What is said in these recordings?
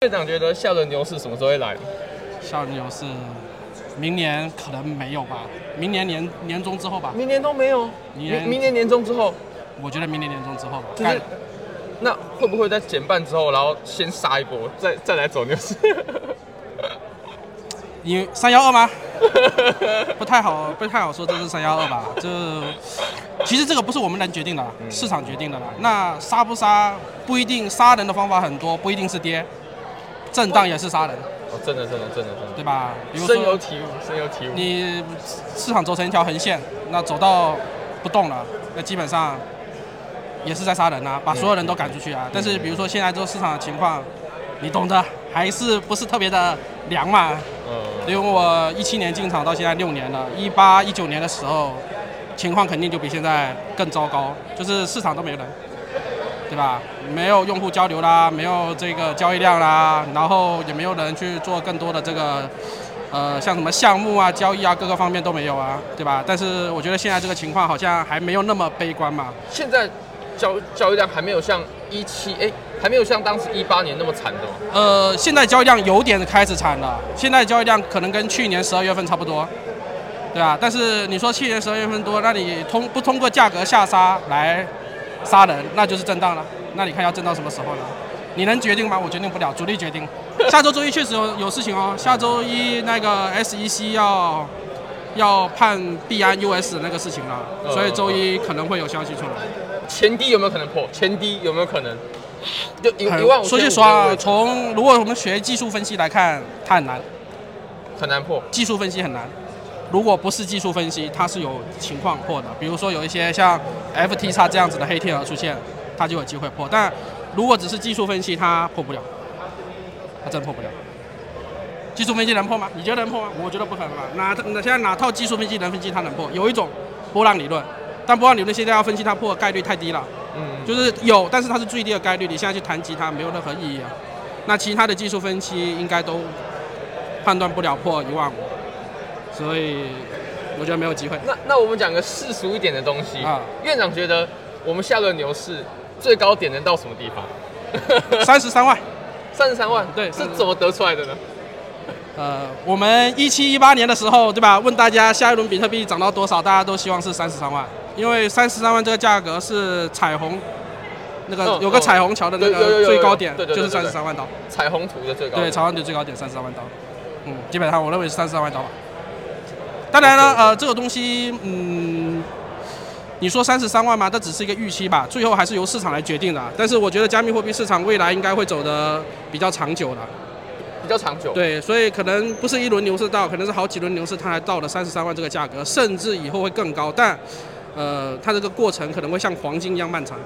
队长觉得下轮牛市什么时候会来？下轮牛市明年可能没有吧，明年年年中之后吧。明年都没有，明年明年年中之后，我觉得明年年中之后吧。就是那会不会在减半之后，然后先杀一波，再再来走牛市？你三幺二吗？不太好，不太好说这是三幺二吧？这其实这个不是我们能决定的，市场决定的啦。那杀不杀不一定，杀人的方法很多，不一定是跌，震荡也是杀人。哦，真的，真的，真的，真的，对吧？比如说深有体悟，深有体悟。你市场走成一条横线，那走到不动了，那基本上也是在杀人啊，把所有人都赶出去啊。但是比如说现在这个市场的情况，你懂的，还是不是特别的凉嘛？嗯。因为我一七年进场到现在六年了，一八一九年的时候，情况肯定就比现在更糟糕，就是市场都没人，对吧？没有用户交流啦，没有这个交易量啦，然后也没有人去做更多的这个，呃，像什么项目啊、交易啊，各个方面都没有啊，对吧？但是我觉得现在这个情况好像还没有那么悲观嘛。现在交交易量还没有像一七哎。还没有像当时一八年那么惨的？呃，现在交易量有点开始惨了。现在交易量可能跟去年十二月份差不多，对吧？但是你说去年十二月份多，那你通不通过价格下杀来杀人，那就是震荡了。那你看要震到什么时候呢？你能决定吗？我决定不了，主力决定。下周周一确实有有事情哦。下周一那个 SEC 要要判币安 US 那个事情了，所以周一可能会有消息出来。前低有没有可能破？前低有没有可能？就一一万五。说句实话，从如果我们学技术分析来看，它很难，很难破。技术分析很难，如果不是技术分析，它是有情况破的。比如说有一些像 FTX 这样子的黑天鹅出现，它就有机会破。但如果只是技术分析，它破不了，它真破不了。技术分析能破吗？你觉得能破吗？我觉得不可能吧。哪哪现在哪套技术分析能分析它能破？有一种波浪理论，但波浪理论现在要分析它破的概率太低了。嗯，就是有，但是它是最低的概率。你现在去谈及它没有任何意义啊。那其他的技术分析应该都判断不了破一万五，所以我觉得没有机会。那那我们讲个世俗一点的东西啊，院长觉得我们下轮牛市最高点能到什么地方？三十三万，三十三万，对，是怎么得出来的呢？呃，我们一七一八年的时候，对吧？问大家下一轮比特币涨到多少，大家都希望是三十三万。因为三十三万这个价格是彩虹，那个有个彩虹桥的那个最高点，就是三十三万刀。彩虹图的最高。对，彩虹图最高点三十三万刀。嗯，基本上我认为是三十三万刀吧。当然了，呃，这个东西，嗯，你说三十三万嘛，这只是一个预期吧，最后还是由市场来决定的。但是我觉得加密货币市场未来应该会走的比较长久的。比较长久。对，所以可能不是一轮牛市到，可能是好几轮牛市，它才到了三十三万这个价格，甚至以后会更高，但。呃，它这个过程可能会像黄金一样漫长。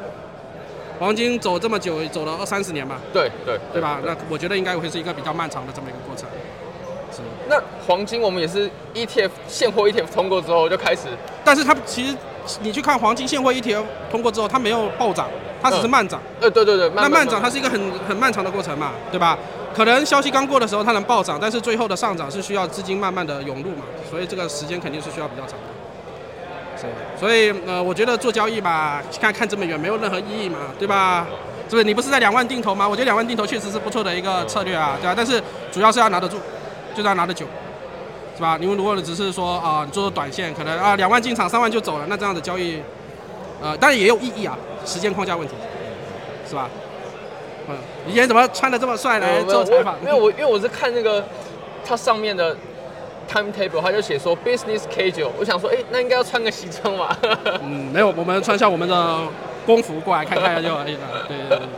黄金走这么久，走了二三十年吧。对对对吧？那我觉得应该会是一个比较漫长的这么一个过程。是。那黄金我们也是 ETF 现货 ETF 通过之后就开始，但是它其实你去看黄金现货 ETF 通过之后，它没有暴涨，它只是慢涨。呃，对对对。那慢涨它是一个很很漫长的过程嘛，对吧？可能消息刚过的时候它能暴涨，但是最后的上涨是需要资金慢慢的涌入嘛，所以这个时间肯定是需要比较长的。所以呃，我觉得做交易吧，看看这么远没有任何意义嘛，对吧？是不是？你不是在两万定投吗？我觉得两万定投确实是不错的一个策略啊，对吧？但是主要是要拿得住，就这样拿的久，是吧？你们如果只是说啊，你做做短线，可能啊两万进场三万就走了，那这样的交易，呃，当然也有意义啊，时间框架问题，是吧？嗯，你今天怎么穿的这么帅来做采访？没有我，因为我是看那个它上面的。timetable，它就写说 business casual，我想说，哎、欸，那应该要穿个西装吧？嗯，没有，我们穿下我们的工服过来看看就可以了。对对对。